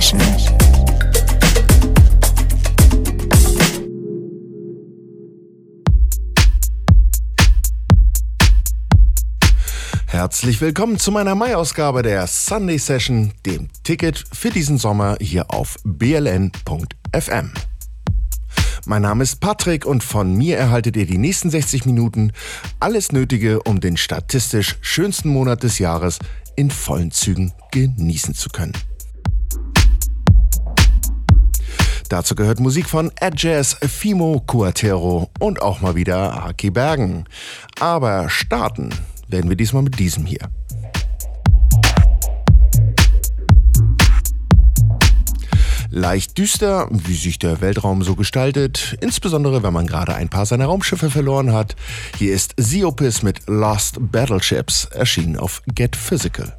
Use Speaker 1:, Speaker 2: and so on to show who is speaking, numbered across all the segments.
Speaker 1: Session.
Speaker 2: Herzlich willkommen zu meiner Mai-Ausgabe der Sunday Session, dem Ticket für diesen Sommer hier auf bln.fm. Mein Name ist Patrick und von mir erhaltet ihr die nächsten 60 Minuten alles Nötige, um den statistisch schönsten Monat des Jahres in vollen Zügen genießen zu können. Dazu gehört Musik von Ed Jazz, Fimo Cuatero und auch mal wieder Aki Bergen. Aber starten werden wir diesmal mit diesem hier. Leicht düster, wie sich der Weltraum so gestaltet, insbesondere wenn man gerade ein paar seiner Raumschiffe verloren hat. Hier ist Siopis mit Lost Battleships, erschienen auf Get Physical.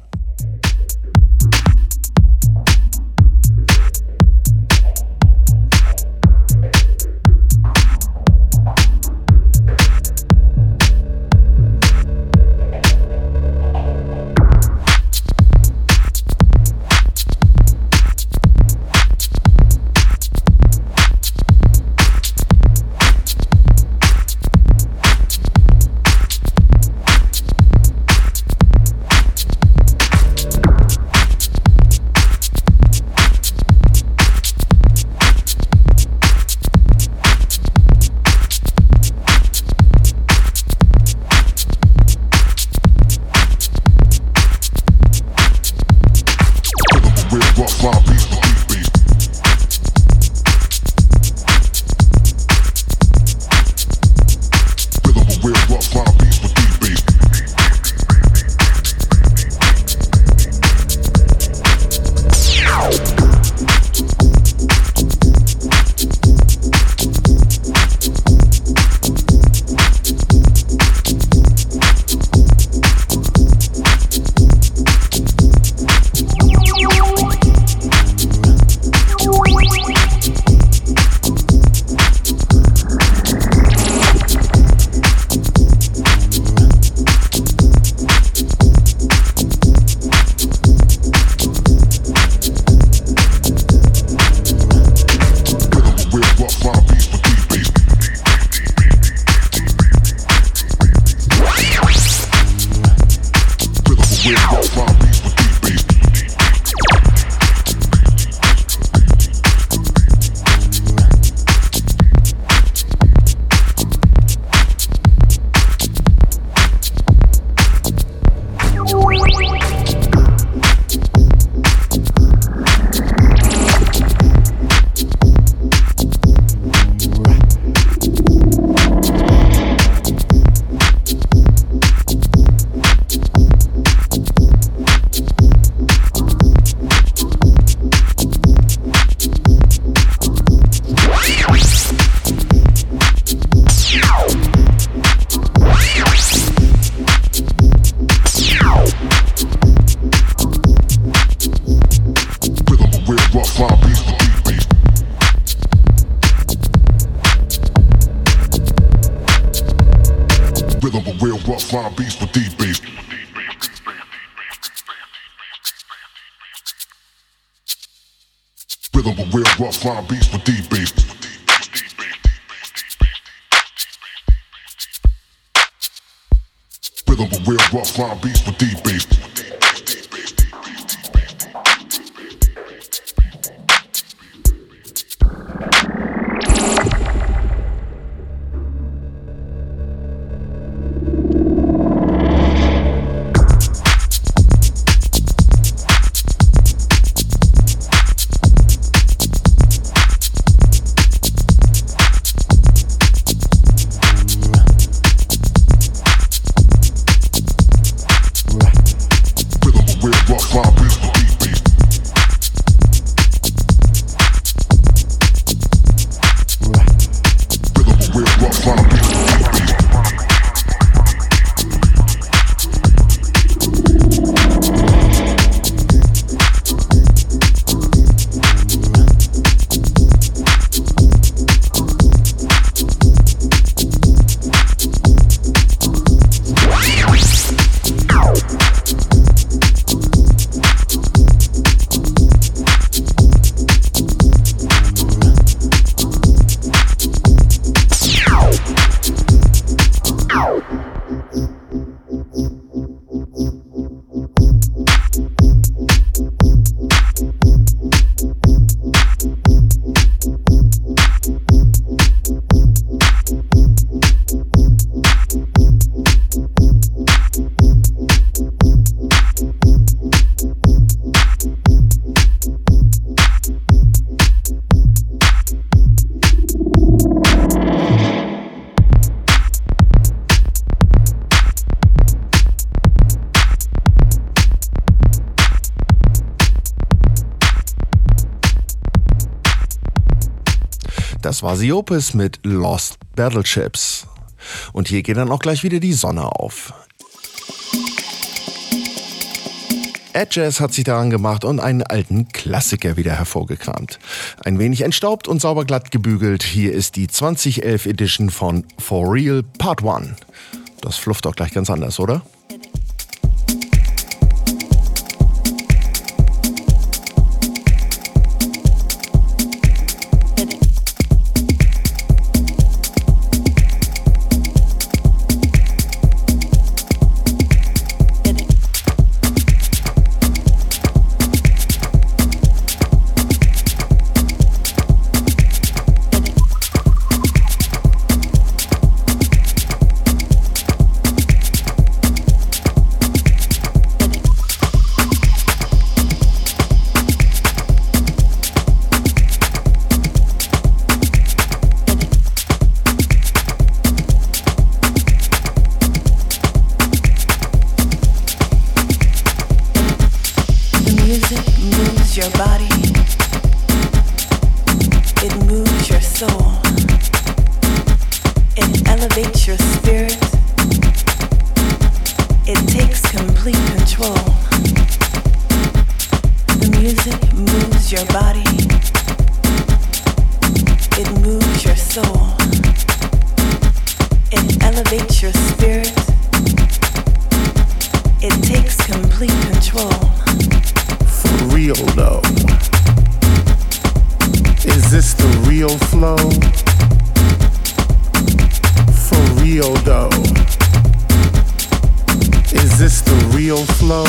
Speaker 3: rhythm, but real rough line beats with deep bass. Rhythm, but real rough line beats with deep bass.
Speaker 2: Das war Siopis mit Lost Battleships. Und hier geht dann auch gleich wieder die Sonne auf. Ed Jazz hat sich daran gemacht und einen alten Klassiker wieder hervorgekramt. Ein wenig entstaubt und sauber glatt gebügelt. Hier ist die 2011 Edition von For Real Part 1. Das flufft auch gleich ganz anders, oder?
Speaker 4: complete control.
Speaker 5: For real though. Is this the real flow? For real though. Is this the real flow?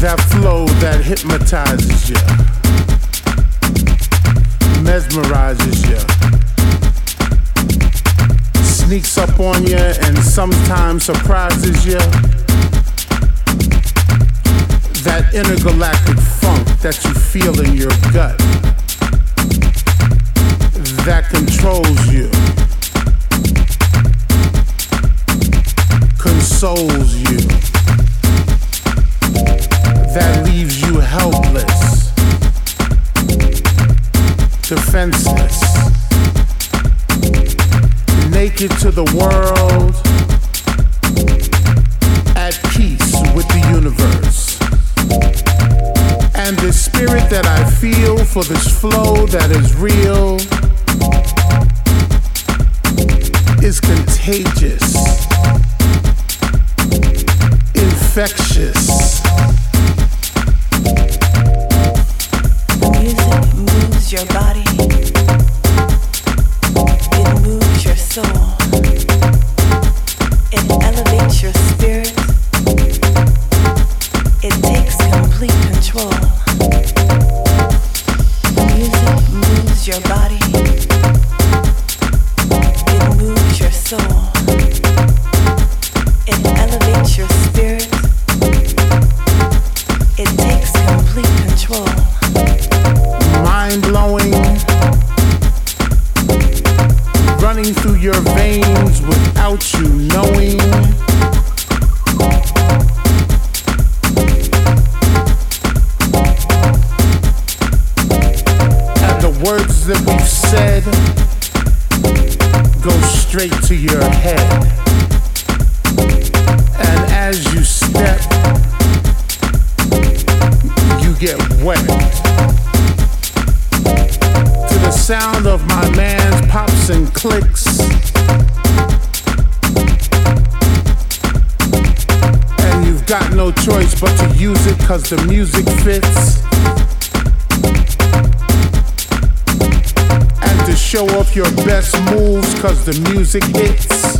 Speaker 5: That flow that hypnotizes you, mesmerizes you sneaks up on you and sometimes surprises you. That intergalactic funk that you feel in your gut that controls you, consoles you, that leaves you helpless, defenseless naked to the world, at peace with the universe. And the spirit that I feel for this flow that is real is contagious, infectious. cause the music fits. And to show off your best moves cause the music hits.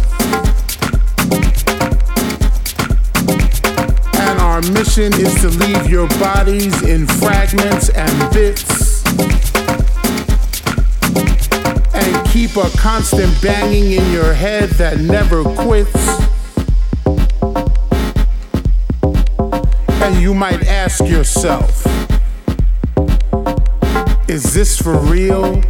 Speaker 5: And our mission is to leave your bodies in fragments and bits. And keep a constant banging in your head that never quits. you might ask yourself, is this for real?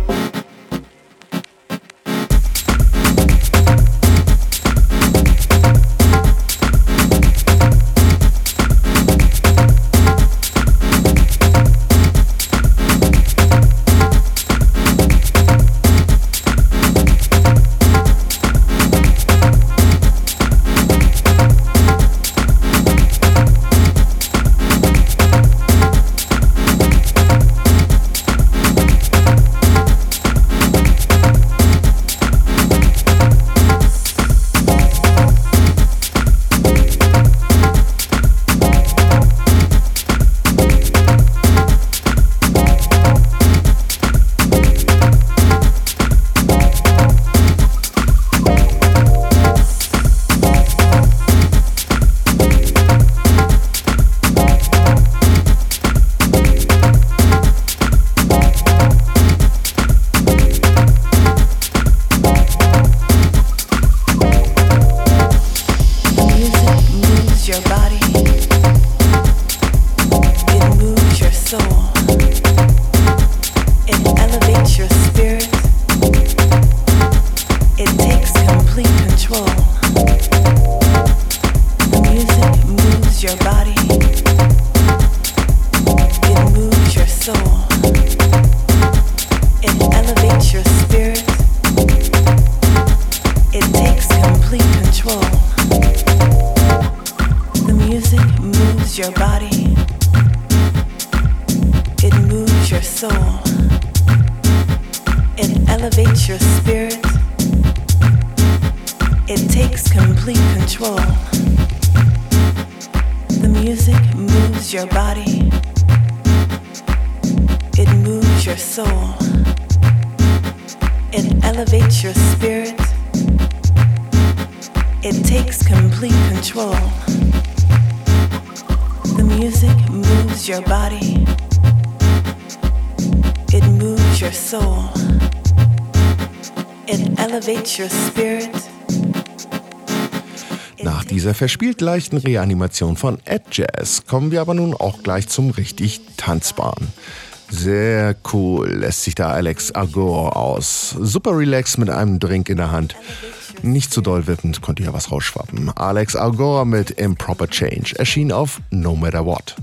Speaker 4: Dieser verspielt
Speaker 2: leichten Reanimation von Ed Jazz kommen wir aber nun auch gleich zum richtig Tanzbaren. Sehr cool lässt sich da Alex Agor aus. Super relaxed mit einem Drink in der Hand.
Speaker 4: Nicht zu
Speaker 2: doll wippend, konnte ja was rausschwappen. Alex Agor mit Improper Change erschien auf No Matter What.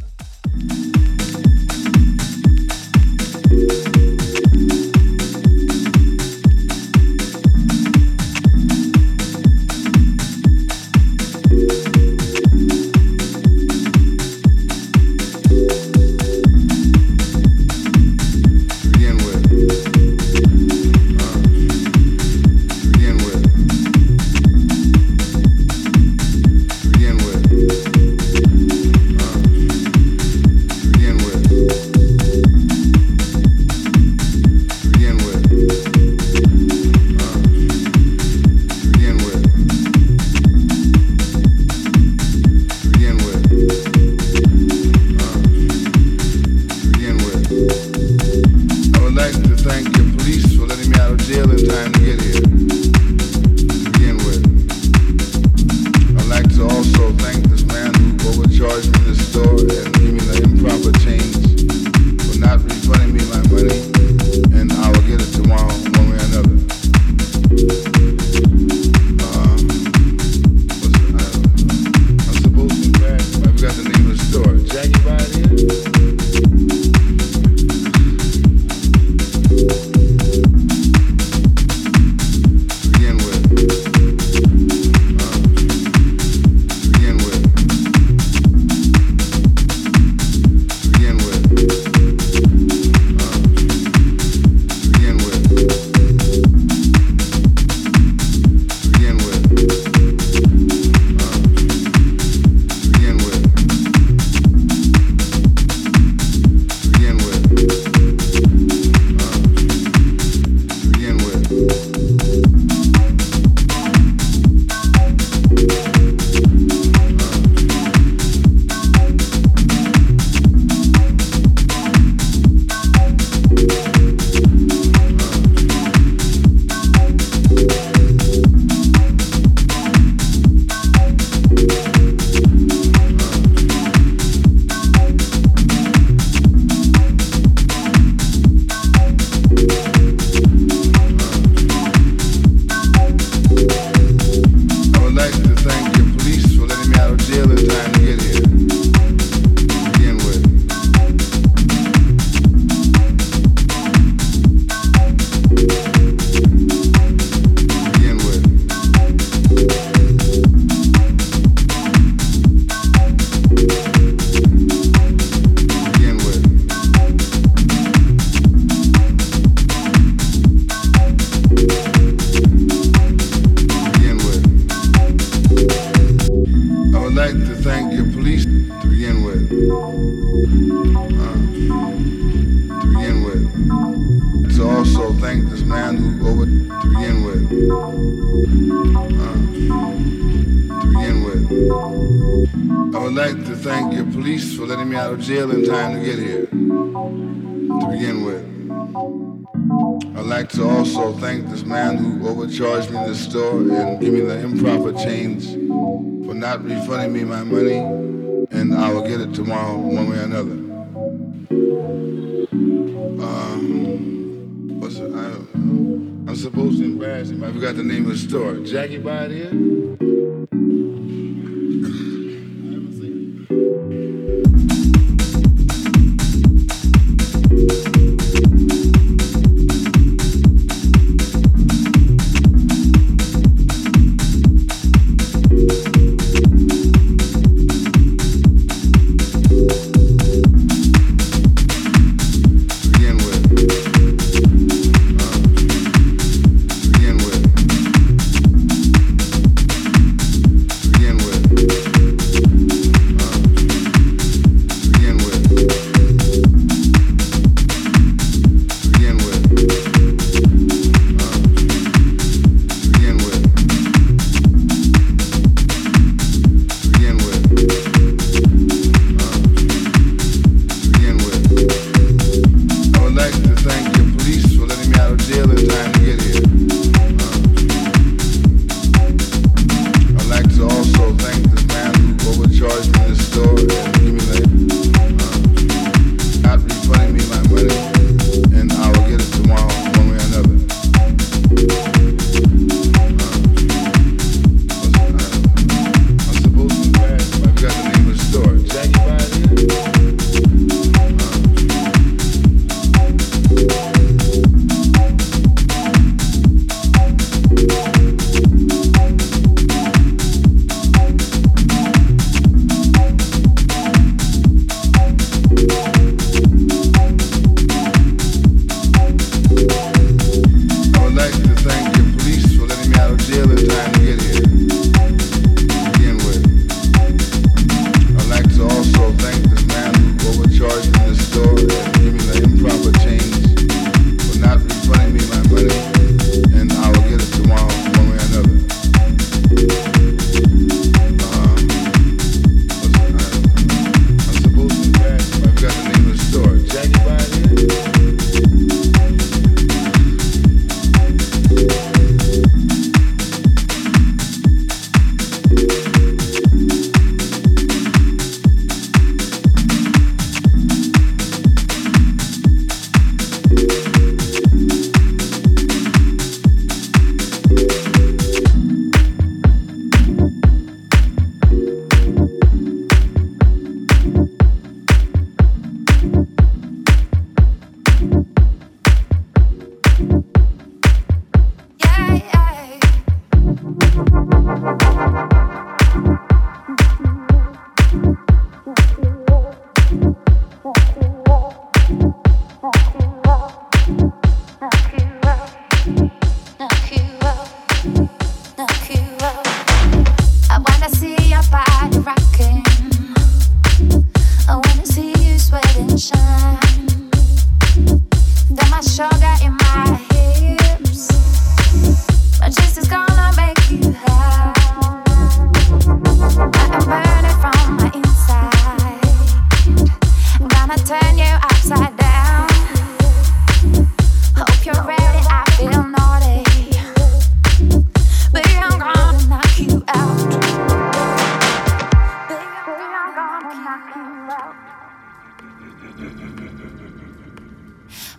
Speaker 6: I'm supposed to embarrass him. I forgot the name of the store. Jackie by here?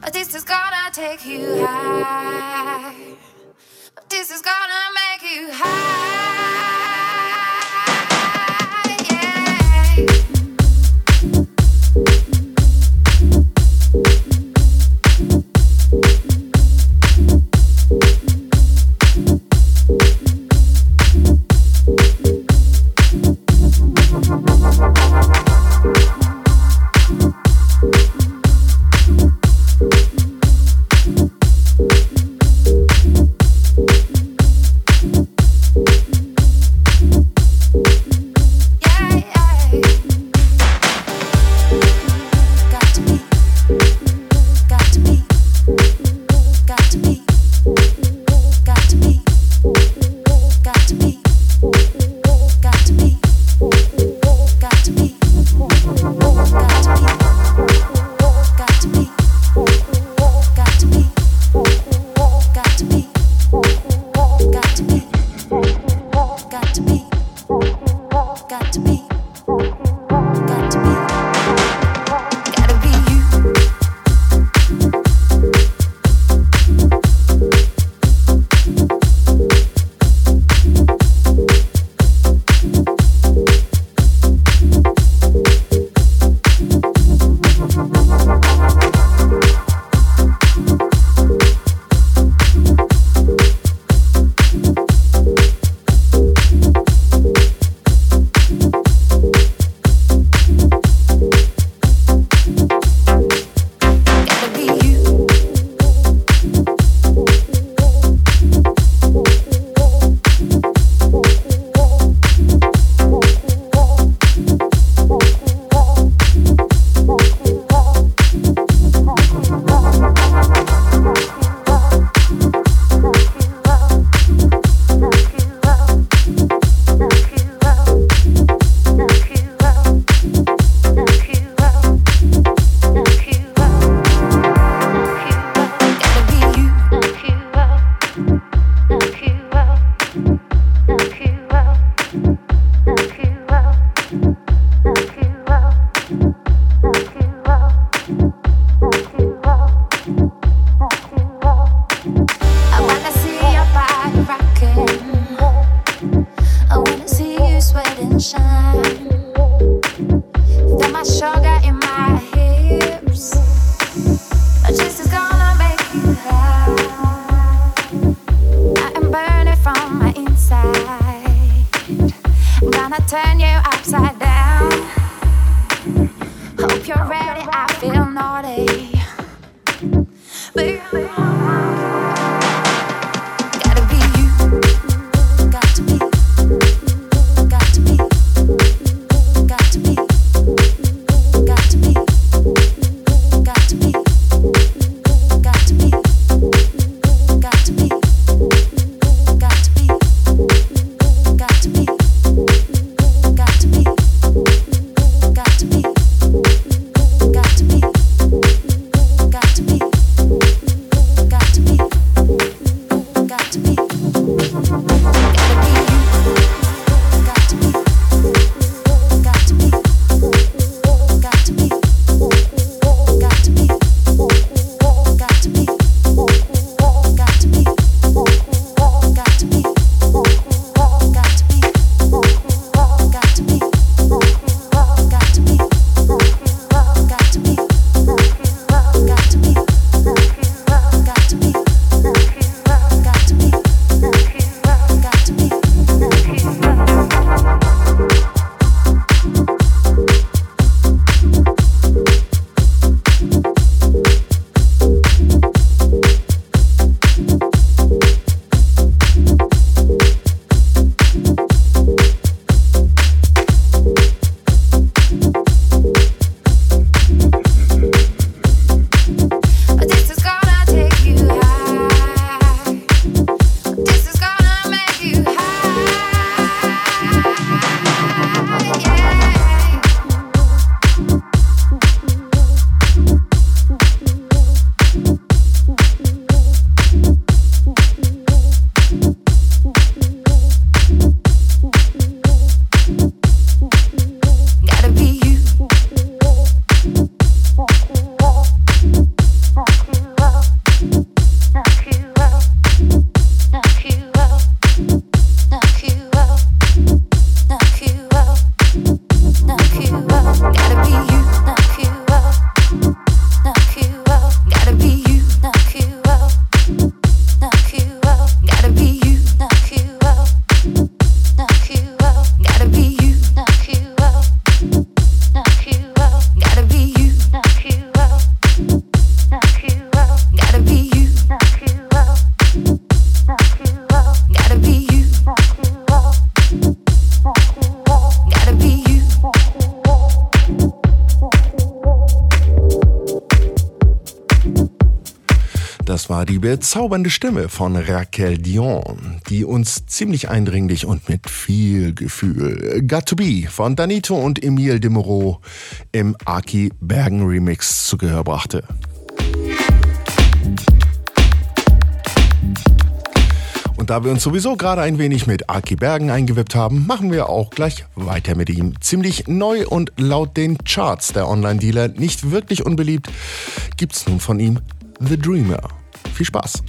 Speaker 7: But this is gonna take you high. But this is gonna make you high.
Speaker 2: War die bezaubernde Stimme von Raquel Dion, die uns ziemlich eindringlich und mit viel Gefühl Got to Be von Danito und Emile de Moreau im Aki Bergen Remix zu Gehör brachte. Und da wir uns sowieso gerade ein wenig mit Aki Bergen eingewippt haben, machen wir auch gleich weiter mit ihm. Ziemlich neu und laut den Charts der Online-Dealer nicht wirklich unbeliebt, gibt's nun von ihm The Dreamer. Viel Spaß!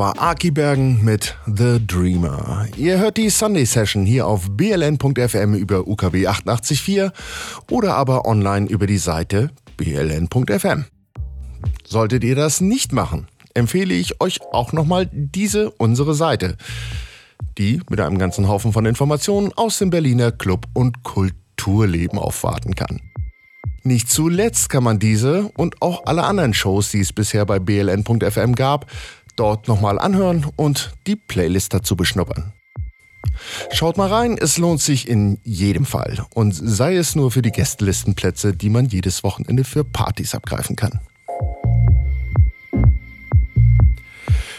Speaker 2: War Aki Bergen mit The Dreamer. Ihr hört die Sunday Session hier auf bln.fm über UKW 88.4 oder aber online über die Seite bln.fm. Solltet ihr das nicht machen, empfehle ich euch auch nochmal diese unsere Seite, die mit einem ganzen Haufen von Informationen aus dem Berliner Club- und Kulturleben aufwarten kann. Nicht zuletzt kann man diese und auch alle anderen Shows, die es bisher bei bln.fm gab, dort nochmal anhören und die Playlist dazu beschnuppern. Schaut mal rein, es lohnt sich in jedem Fall und sei es nur für die Gästelistenplätze, die man jedes Wochenende für Partys abgreifen kann.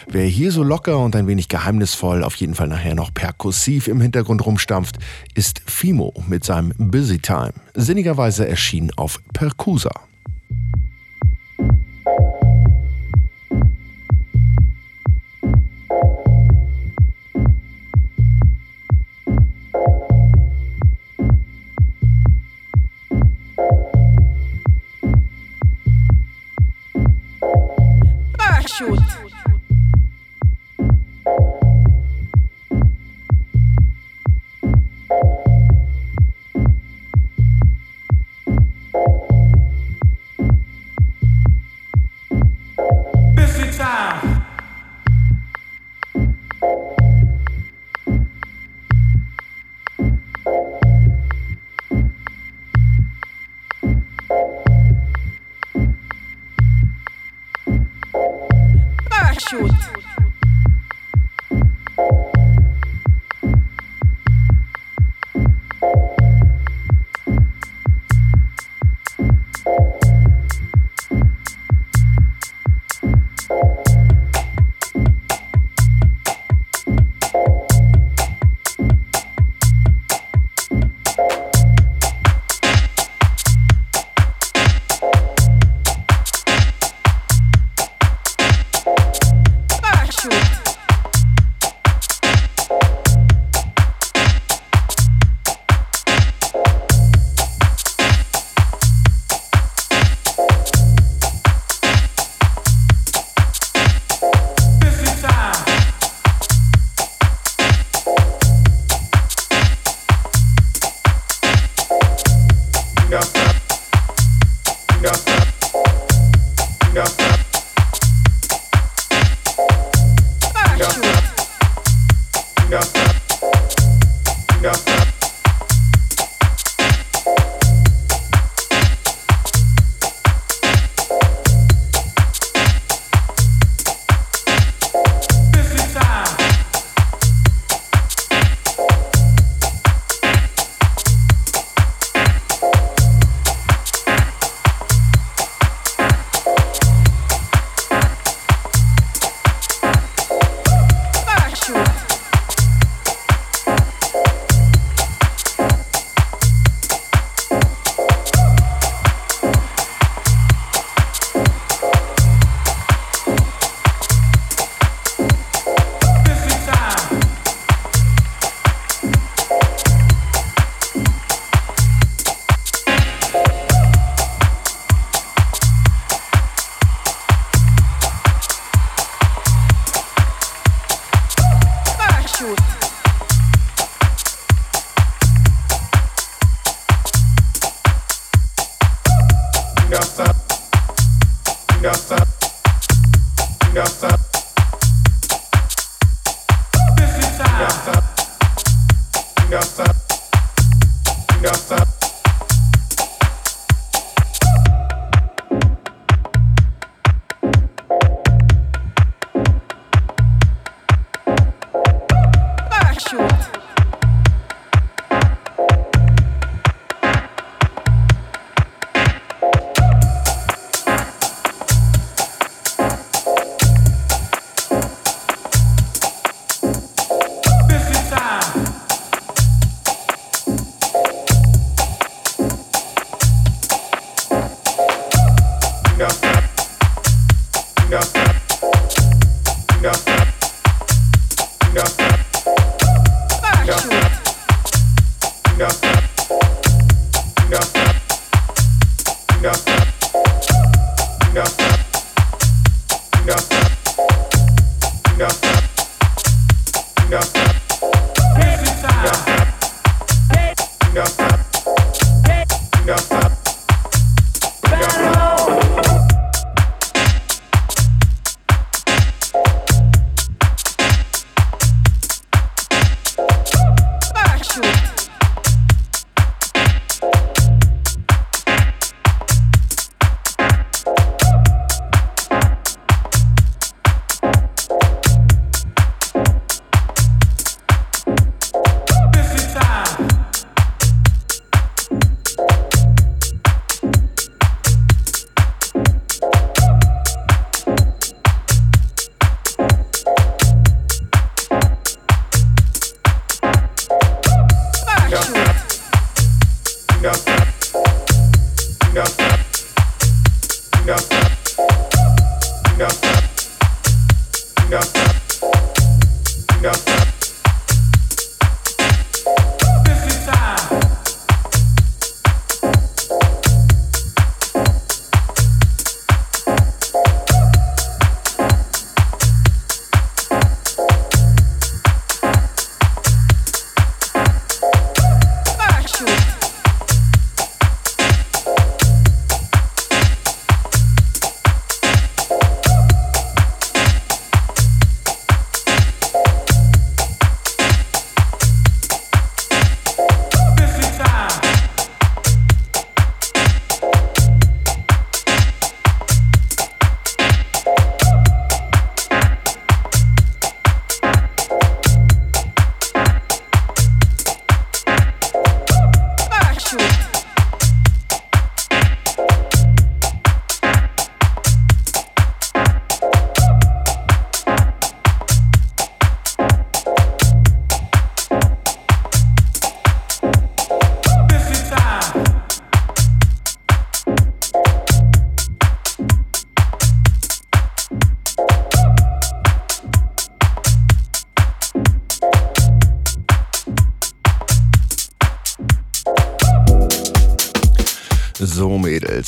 Speaker 2: Wer hier so locker und ein wenig geheimnisvoll, auf jeden Fall nachher noch perkussiv im Hintergrund rumstampft, ist Fimo mit seinem Busy Time, sinnigerweise erschienen auf Percusa.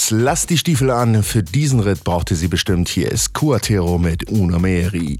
Speaker 2: Mädels, lasst die Stiefel an. Für diesen Ritt braucht ihr sie bestimmt. Hier ist Cuatero mit Una Meri.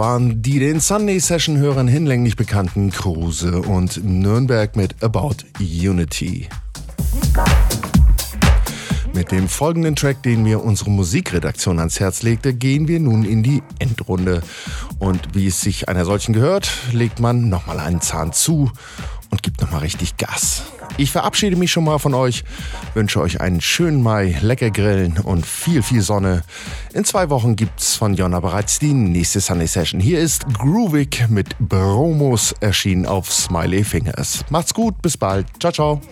Speaker 2: Waren die den Sunday Session Hörern hinlänglich bekannten Kruse und Nürnberg mit About Unity. Mit dem folgenden Track, den mir unsere Musikredaktion ans Herz legte, gehen wir nun in die Endrunde. Und wie es sich einer solchen gehört, legt man nochmal einen Zahn zu und gibt nochmal richtig Gas. Ich verabschiede mich schon mal von euch, wünsche euch einen schönen Mai, lecker grillen und viel, viel Sonne. In zwei Wochen gibt's von Jonna bereits die nächste Sunday Session. Hier ist Groovig mit Bromos erschienen auf Smiley Fingers. Macht's gut, bis bald. Ciao, ciao.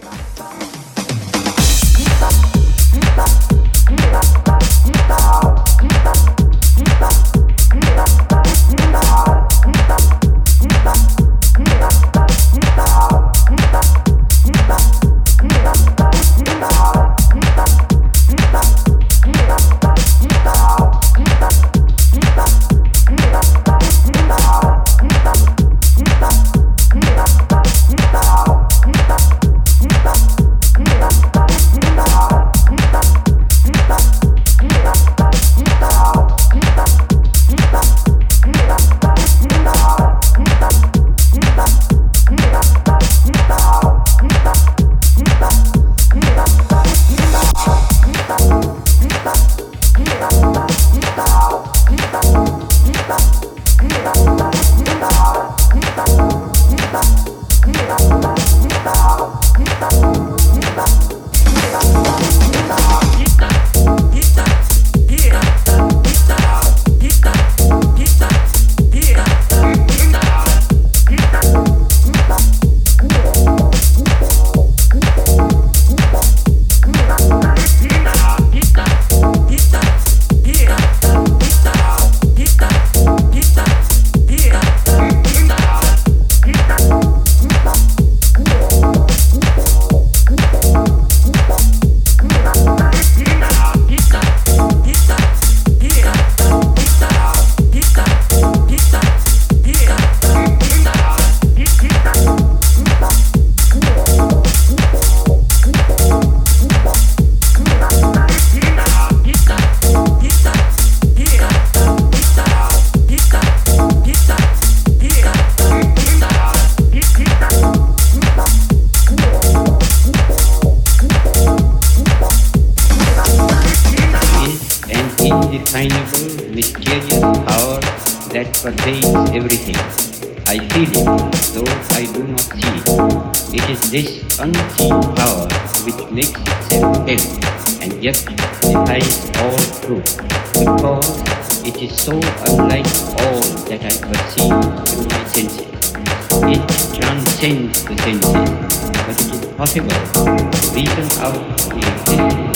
Speaker 8: Thank you.